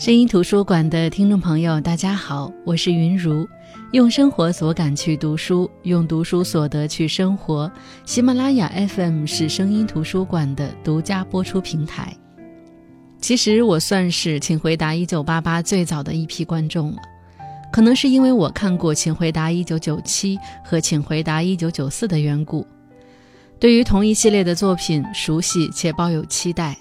声音图书馆的听众朋友，大家好，我是云如，用生活所感去读书，用读书所得去生活。喜马拉雅 FM 是声音图书馆的独家播出平台。其实我算是《请回答一九八八》最早的一批观众了，可能是因为我看过《请回答一九九七》和《请回答一九九四》的缘故，对于同一系列的作品熟悉且抱有期待。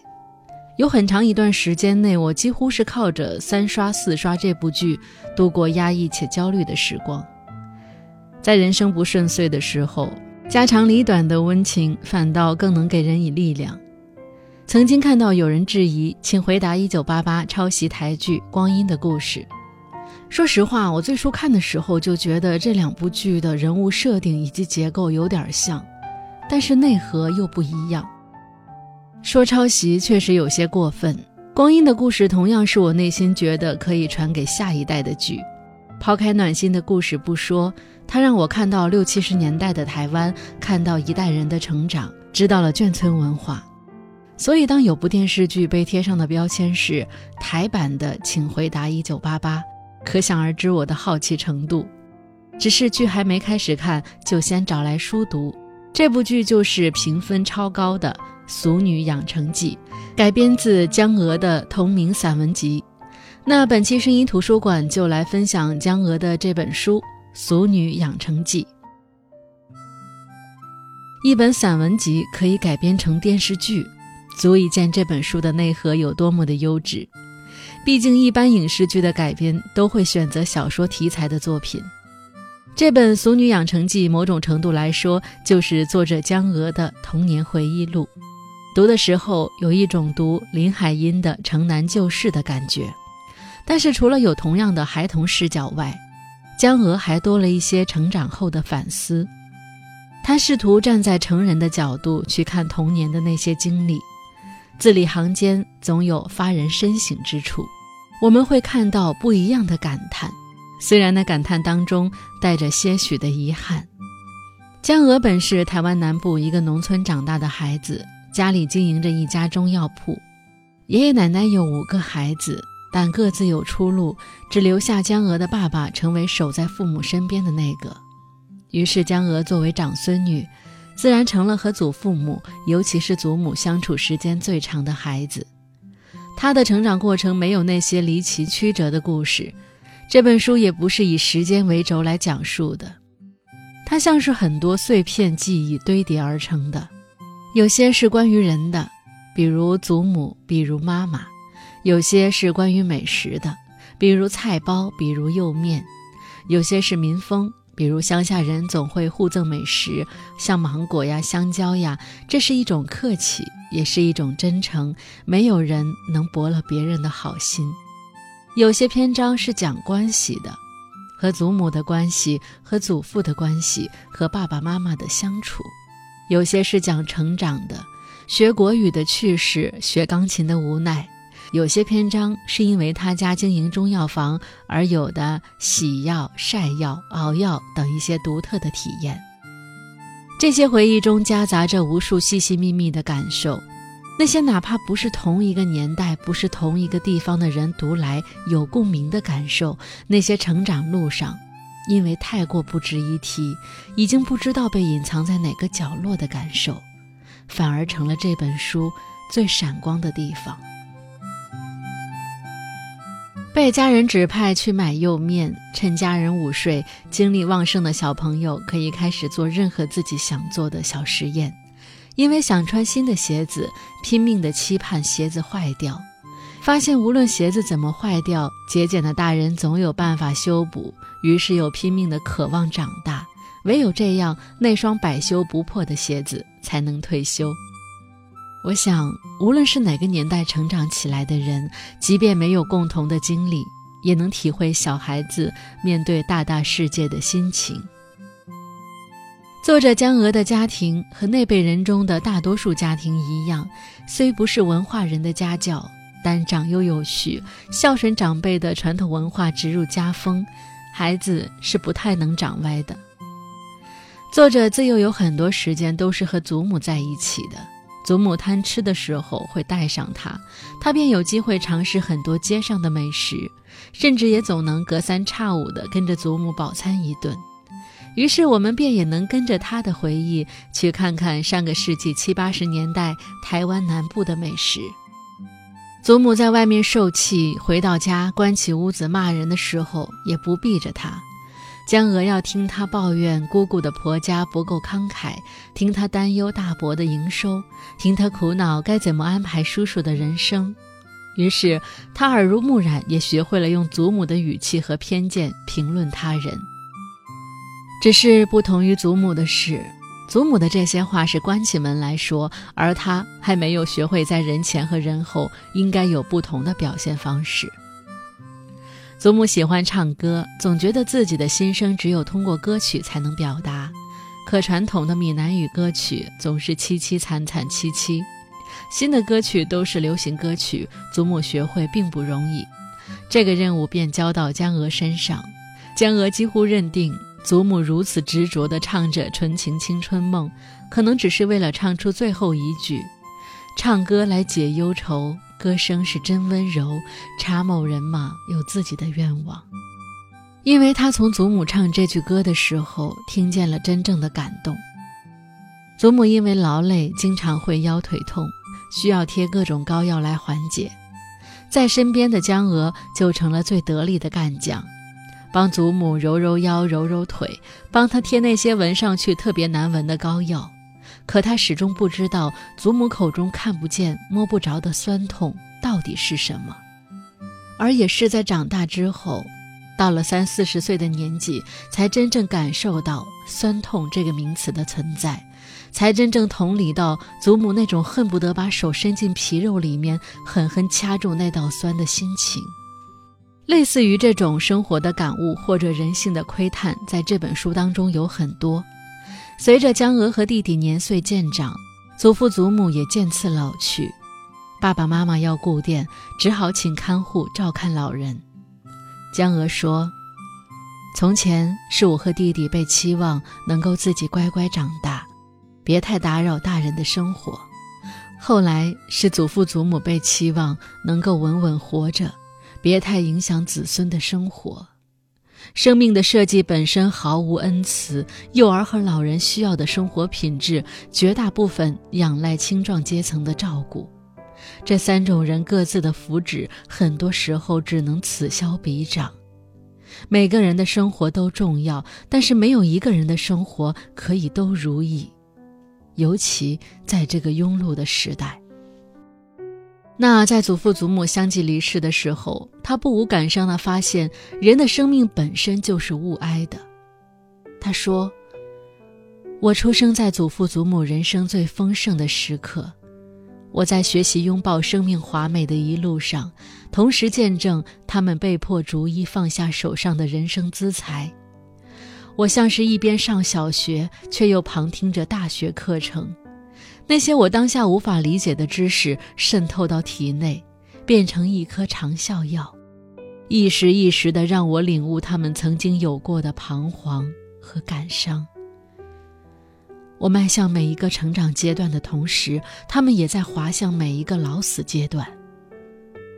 有很长一段时间内，我几乎是靠着三刷四刷这部剧度过压抑且焦虑的时光。在人生不顺遂的时候，家长里短的温情反倒更能给人以力量。曾经看到有人质疑，请回答《一九八八》抄袭台剧《光阴的故事》。说实话，我最初看的时候就觉得这两部剧的人物设定以及结构有点像，但是内核又不一样。说抄袭确实有些过分，《光阴的故事》同样是我内心觉得可以传给下一代的剧。抛开暖心的故事不说，它让我看到六七十年代的台湾，看到一代人的成长，知道了眷村文化。所以，当有部电视剧被贴上的标签是台版的《请回答一九八八》，可想而知我的好奇程度。只是剧还没开始看，就先找来书读。这部剧就是评分超高的。《俗女养成记》改编自江娥的同名散文集，那本期声音图书馆就来分享江娥的这本书《俗女养成记》。一本散文集可以改编成电视剧，足以见这本书的内核有多么的优质。毕竟，一般影视剧的改编都会选择小说题材的作品，这本《俗女养成记》某种程度来说，就是作者江娥的童年回忆录。读的时候有一种读林海音的《城南旧事》的感觉，但是除了有同样的孩童视角外，江娥还多了一些成长后的反思。他试图站在成人的角度去看童年的那些经历，字里行间总有发人深省之处。我们会看到不一样的感叹，虽然那感叹当中带着些许的遗憾。江娥本是台湾南部一个农村长大的孩子。家里经营着一家中药铺，爷爷奶奶有五个孩子，但各自有出路，只留下江娥的爸爸成为守在父母身边的那个。于是江娥作为长孙女，自然成了和祖父母，尤其是祖母相处时间最长的孩子。她的成长过程没有那些离奇曲折的故事，这本书也不是以时间为轴来讲述的，它像是很多碎片记忆堆叠而成的。有些是关于人的，比如祖母，比如妈妈；有些是关于美食的，比如菜包，比如釉面；有些是民风，比如乡下人总会互赠美食，像芒果呀、香蕉呀，这是一种客气，也是一种真诚。没有人能驳了别人的好心。有些篇章是讲关系的，和祖母的关系，和祖父的关系，和爸爸妈妈的相处。有些是讲成长的，学国语的趣事，学钢琴的无奈；有些篇章是因为他家经营中药房而有的洗药、晒药、熬药等一些独特的体验。这些回忆中夹杂着无数细细密密的感受，那些哪怕不是同一个年代、不是同一个地方的人读来有共鸣的感受，那些成长路上。因为太过不值一提，已经不知道被隐藏在哪个角落的感受，反而成了这本书最闪光的地方。被家人指派去买釉面，趁家人午睡，精力旺盛的小朋友可以开始做任何自己想做的小实验。因为想穿新的鞋子，拼命的期盼鞋子坏掉。发现无论鞋子怎么坏掉，节俭的大人总有办法修补，于是又拼命的渴望长大。唯有这样，那双百修不破的鞋子才能退休。我想，无论是哪个年代成长起来的人，即便没有共同的经历，也能体会小孩子面对大大世界的心情。作者江娥的家庭和那辈人中的大多数家庭一样，虽不是文化人的家教。但长幼有序、孝顺长辈的传统文化植入家风，孩子是不太能长歪的。作者自幼有很多时间都是和祖母在一起的，祖母贪吃的时候会带上他，他便有机会尝试很多街上的美食，甚至也总能隔三差五地跟着祖母饱餐一顿。于是我们便也能跟着他的回忆去看看上个世纪七八十年代台湾南部的美食。祖母在外面受气，回到家关起屋子骂人的时候，也不避着他。江娥要听他抱怨姑姑的婆家不够慷慨，听他担忧大伯的营收，听他苦恼该怎么安排叔叔的人生。于是他耳濡目染，也学会了用祖母的语气和偏见评论他人。只是不同于祖母的是，祖母的这些话是关起门来说，而他还没有学会在人前和人后应该有不同的表现方式。祖母喜欢唱歌，总觉得自己的心声只有通过歌曲才能表达。可传统的闽南语歌曲总是凄凄惨惨戚戚，新的歌曲都是流行歌曲，祖母学会并不容易。这个任务便交到江娥身上，江娥几乎认定祖母如此执着地唱着《纯情青春梦》，可能只是为了唱出最后一句，唱歌来解忧愁。歌声是真温柔，查某人嘛有自己的愿望，因为他从祖母唱这句歌的时候听见了真正的感动。祖母因为劳累，经常会腰腿痛，需要贴各种膏药来缓解，在身边的江娥就成了最得力的干将，帮祖母揉揉腰、揉揉腿，帮她贴那些闻上去特别难闻的膏药。可她始终不知道祖母口中看不见、摸不着的酸痛到底是什么，而也是在长大之后，到了三四十岁的年纪，才真正感受到酸痛这个名词的存在，才真正同理到祖母那种恨不得把手伸进皮肉里面狠狠掐住那道酸的心情。类似于这种生活的感悟或者人性的窥探，在这本书当中有很多。随着江娥和弟弟年岁渐长，祖父祖母也渐次老去，爸爸妈妈要顾店，只好请看护照看老人。江娥说：“从前是我和弟弟被期望能够自己乖乖长大，别太打扰大人的生活；后来是祖父祖母被期望能够稳稳活着，别太影响子孙的生活。”生命的设计本身毫无恩慈，幼儿和老人需要的生活品质，绝大部分仰赖青壮阶层的照顾。这三种人各自的福祉，很多时候只能此消彼长。每个人的生活都重要，但是没有一个人的生活可以都如意，尤其在这个庸碌的时代。那在祖父祖母相继离世的时候，他不无感伤地发现，人的生命本身就是物哀的。他说：“我出生在祖父祖母人生最丰盛的时刻，我在学习拥抱生命华美的一路上，同时见证他们被迫逐一放下手上的人生资财。我像是一边上小学，却又旁听着大学课程。”那些我当下无法理解的知识渗透到体内，变成一颗长效药，一时一时的让我领悟他们曾经有过的彷徨和感伤。我迈向每一个成长阶段的同时，他们也在滑向每一个老死阶段。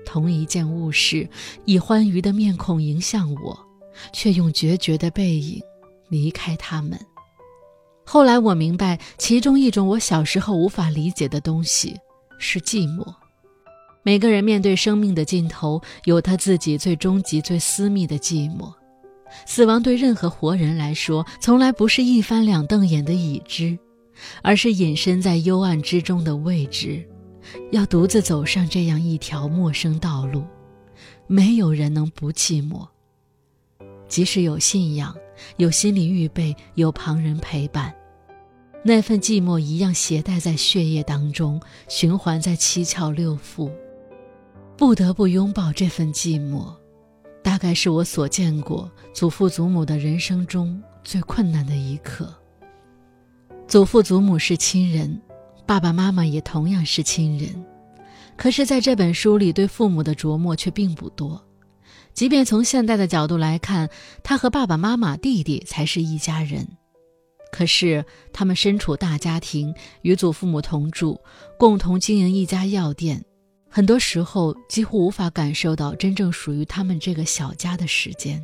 同一件物事，以欢愉的面孔迎向我，却用决绝的背影离开他们。后来我明白，其中一种我小时候无法理解的东西是寂寞。每个人面对生命的尽头，有他自己最终极、最私密的寂寞。死亡对任何活人来说，从来不是一翻两瞪眼的已知，而是隐身在幽暗之中的未知。要独自走上这样一条陌生道路，没有人能不寂寞。即使有信仰，有心理预备，有旁人陪伴。那份寂寞一样携带在血液当中，循环在七窍六腑，不得不拥抱这份寂寞，大概是我所见过祖父祖母的人生中最困难的一刻。祖父祖母是亲人，爸爸妈妈也同样是亲人，可是在这本书里对父母的琢磨却并不多。即便从现代的角度来看，他和爸爸妈妈、弟弟才是一家人。可是他们身处大家庭，与祖父母同住，共同经营一家药店，很多时候几乎无法感受到真正属于他们这个小家的时间。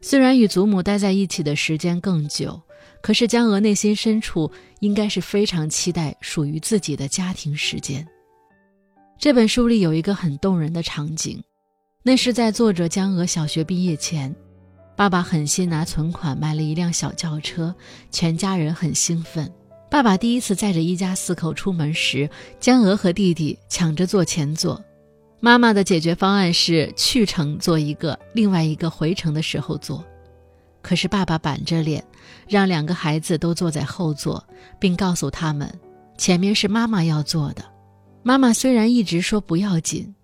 虽然与祖母待在一起的时间更久，可是江娥内心深处应该是非常期待属于自己的家庭时间。这本书里有一个很动人的场景，那是在作者江娥小学毕业前，爸爸狠心拿存款买了一辆小轿车，全家人很兴奋。爸爸第一次载着一家四口出门时，江娥和弟弟抢着坐前座。妈妈的解决方案是去程坐一个，另外一个回程的时候坐。可是爸爸板着脸，让两个孩子都坐在后座，并告诉他们，前面是妈妈要坐的。妈妈虽然一直说不要紧，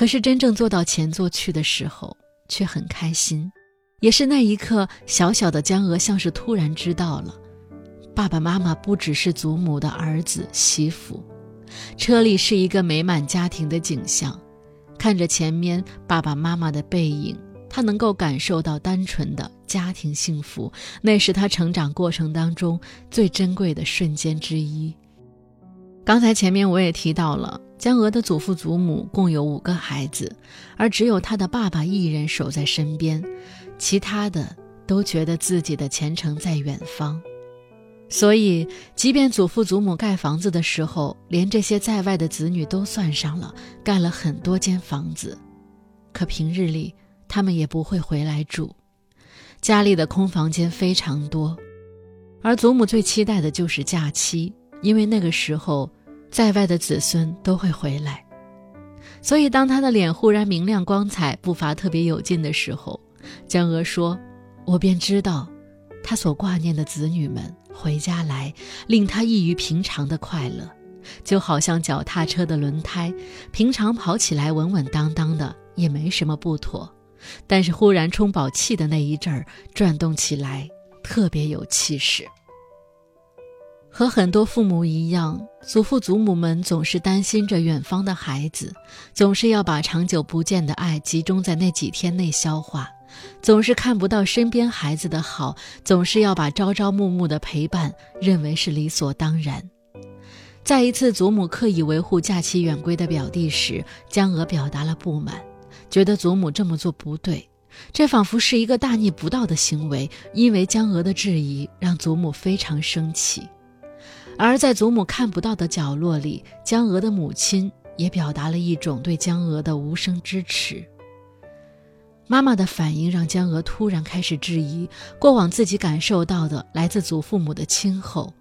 可是真正坐到前座去的时候，却很开心。也是那一刻，小小的江娥像是突然知道了，爸爸妈妈不只是祖母的儿子媳妇。车里是一个美满家庭的景象。看着前面爸爸妈妈的背影，他能够感受到单纯的家庭幸福，那是他成长过程当中最珍贵的瞬间之一。刚才前面我也提到了，江娥的祖父祖母共有五个孩子，而只有他的爸爸一人守在身边，其他的都觉得自己的前程在远方。所以，即便祖父祖母盖房子的时候，连这些在外的子女都算上了，盖了很多间房子，可平日里他们也不会回来住，家里的空房间非常多。而祖母最期待的就是假期，因为那个时候，在外的子孙都会回来。所以，当他的脸忽然明亮光彩，步伐特别有劲的时候，江娥说：“我便知道，他所挂念的子女们。”回家来，令他异于平常的快乐，就好像脚踏车的轮胎，平常跑起来稳稳当当的，也没什么不妥，但是忽然充饱气的那一阵儿，转动起来特别有气势。和很多父母一样，祖父祖母们总是担心着远方的孩子，总是要把长久不见的爱集中在那几天内消化。总是看不到身边孩子的好，总是要把朝朝暮暮的陪伴认为是理所当然。在一次祖母刻意维护假期远归的表弟时，江娥表达了不满，觉得祖母这么做不对，这仿佛是一个大逆不道的行为。因为江娥的质疑，让祖母非常生气。而在祖母看不到的角落里，江娥的母亲也表达了一种对江娥的无声支持。妈妈的反应让江娥突然开始质疑过往自己感受到的来自祖父母的亲厚，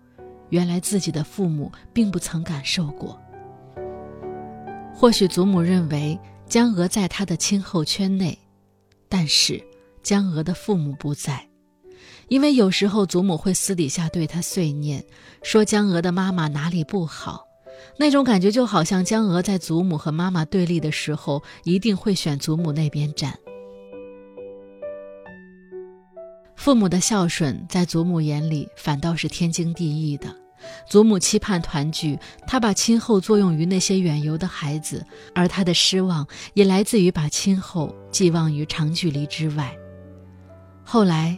原来自己的父母并不曾感受过。或许祖母认为江娥在她的亲厚圈内，但是江娥的父母不在，因为有时候祖母会私底下对他碎念，说江娥的妈妈哪里不好，那种感觉就好像江娥在祖母和妈妈对立的时候，一定会选祖母那边站。父母的孝顺，在祖母眼里反倒是天经地义的。祖母期盼团聚，她把亲厚作用于那些远游的孩子，而她的失望也来自于把亲厚寄望于长距离之外。后来，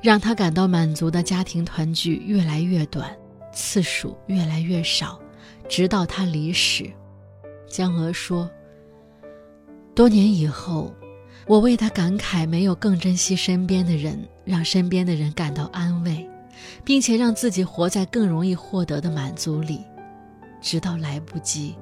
让他感到满足的家庭团聚越来越短，次数越来越少，直到他离世。江娥说：“多年以后。”我为他感慨，没有更珍惜身边的人，让身边的人感到安慰，并且让自己活在更容易获得的满足里，直到来不及。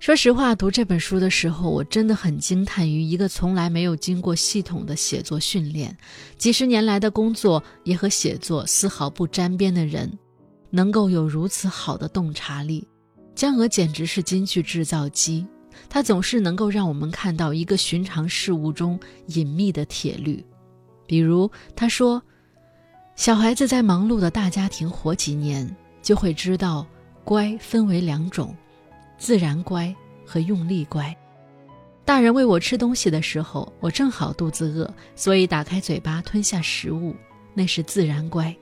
说实话，读这本书的时候，我真的很惊叹于一个从来没有经过系统的写作训练，几十年来的工作也和写作丝毫不沾边的人，能够有如此好的洞察力。江娥简直是京剧制造机，她总是能够让我们看到一个寻常事物中隐秘的铁律。比如，她说：“小孩子在忙碌的大家庭活几年，就会知道，乖分为两种，自然乖和用力乖。大人喂我吃东西的时候，我正好肚子饿，所以打开嘴巴吞下食物，那是自然乖。”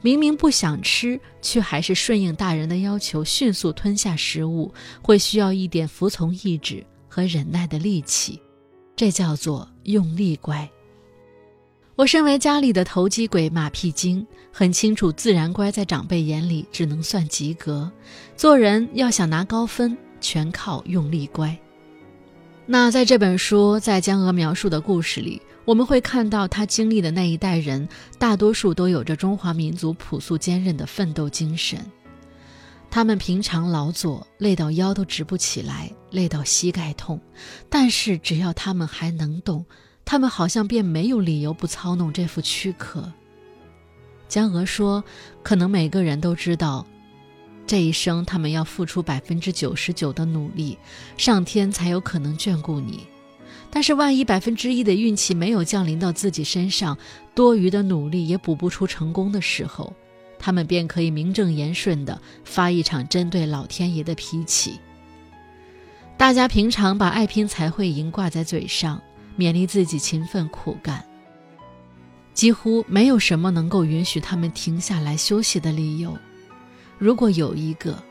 明明不想吃，却还是顺应大人的要求，迅速吞下食物，会需要一点服从意志和忍耐的力气，这叫做用力乖。我身为家里的投机鬼、马屁精，很清楚自然乖在长辈眼里只能算及格，做人要想拿高分，全靠用力乖。那在这本书在江娥描述的故事里，我们会看到她经历的那一代人，大多数都有着中华民族朴素坚韧的奋斗精神。他们平常劳作累到腰都直不起来，累到膝盖痛，但是只要他们还能动。他们好像便没有理由不操弄这副躯壳。江娥说：“可能每个人都知道，这一生他们要付出百分之九十九的努力，上天才有可能眷顾你。但是万一百分之一的运气没有降临到自己身上，多余的努力也补不出成功的时候，他们便可以名正言顺地发一场针对老天爷的脾气。大家平常把爱拼才会赢挂在嘴上。”勉励自己勤奋苦干，几乎没有什么能够允许他们停下来休息的理由。如果有一个，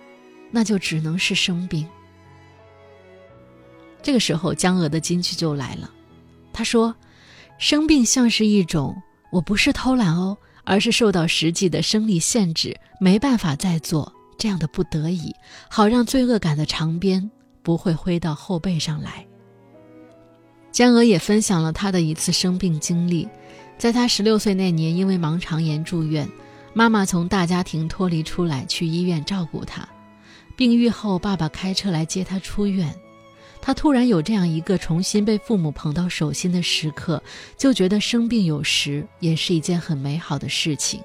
那就只能是生病。这个时候，江娥的金句就来了。他说：“生病像是一种，我不是偷懒哦，而是受到实际的生理限制，没办法再做这样的不得已，好让罪恶感的长鞭不会挥到后背上来。”江娥也分享了她的一次生病经历，在她十六岁那年，因为盲肠炎住院，妈妈从大家庭脱离出来，去医院照顾她。病愈后，爸爸开车来接她出院。她突然有这样一个重新被父母捧到手心的时刻，就觉得生病有时也是一件很美好的事情。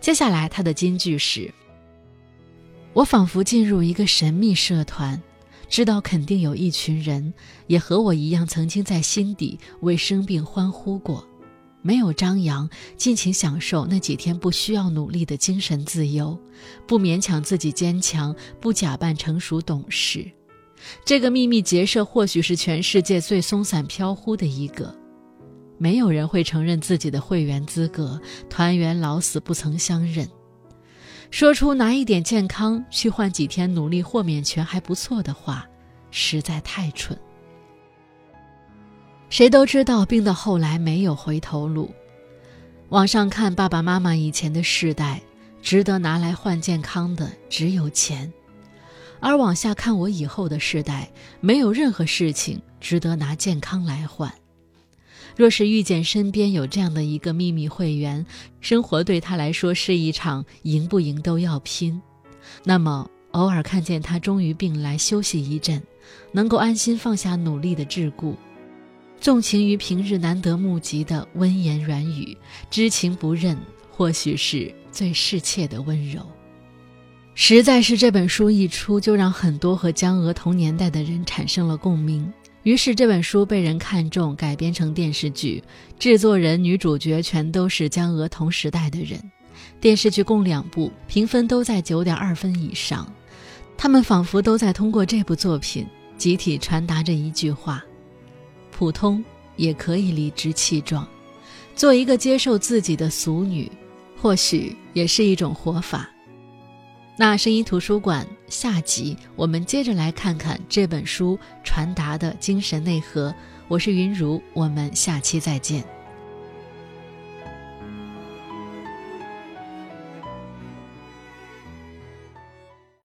接下来，她的金句是：“我仿佛进入一个神秘社团。”知道肯定有一群人也和我一样，曾经在心底为生病欢呼过，没有张扬，尽情享受那几天不需要努力的精神自由，不勉强自己坚强，不假扮成熟懂事。这个秘密结社或许是全世界最松散飘忽的一个，没有人会承认自己的会员资格，团员老死不曾相认。说出拿一点健康去换几天努力豁免权还不错的话，实在太蠢。谁都知道病到后来没有回头路。往上看爸爸妈妈以前的世代，值得拿来换健康的只有钱；而往下看我以后的世代，没有任何事情值得拿健康来换。若是遇见身边有这样的一个秘密会员，生活对他来说是一场赢不赢都要拼，那么偶尔看见他终于病来休息一阵，能够安心放下努力的桎梏，纵情于平日难得目及的温言软语，知情不认，或许是最适切的温柔。实在是这本书一出，就让很多和江娥同年代的人产生了共鸣。于是这本书被人看中，改编成电视剧，制作人、女主角全都是江娥同时代的人。电视剧共两部，评分都在九点二分以上。他们仿佛都在通过这部作品集体传达着一句话：普通也可以理直气壮，做一个接受自己的俗女，或许也是一种活法。那声音图书馆下集，我们接着来看看这本书传达的精神内核。我是云如，我们下期再见。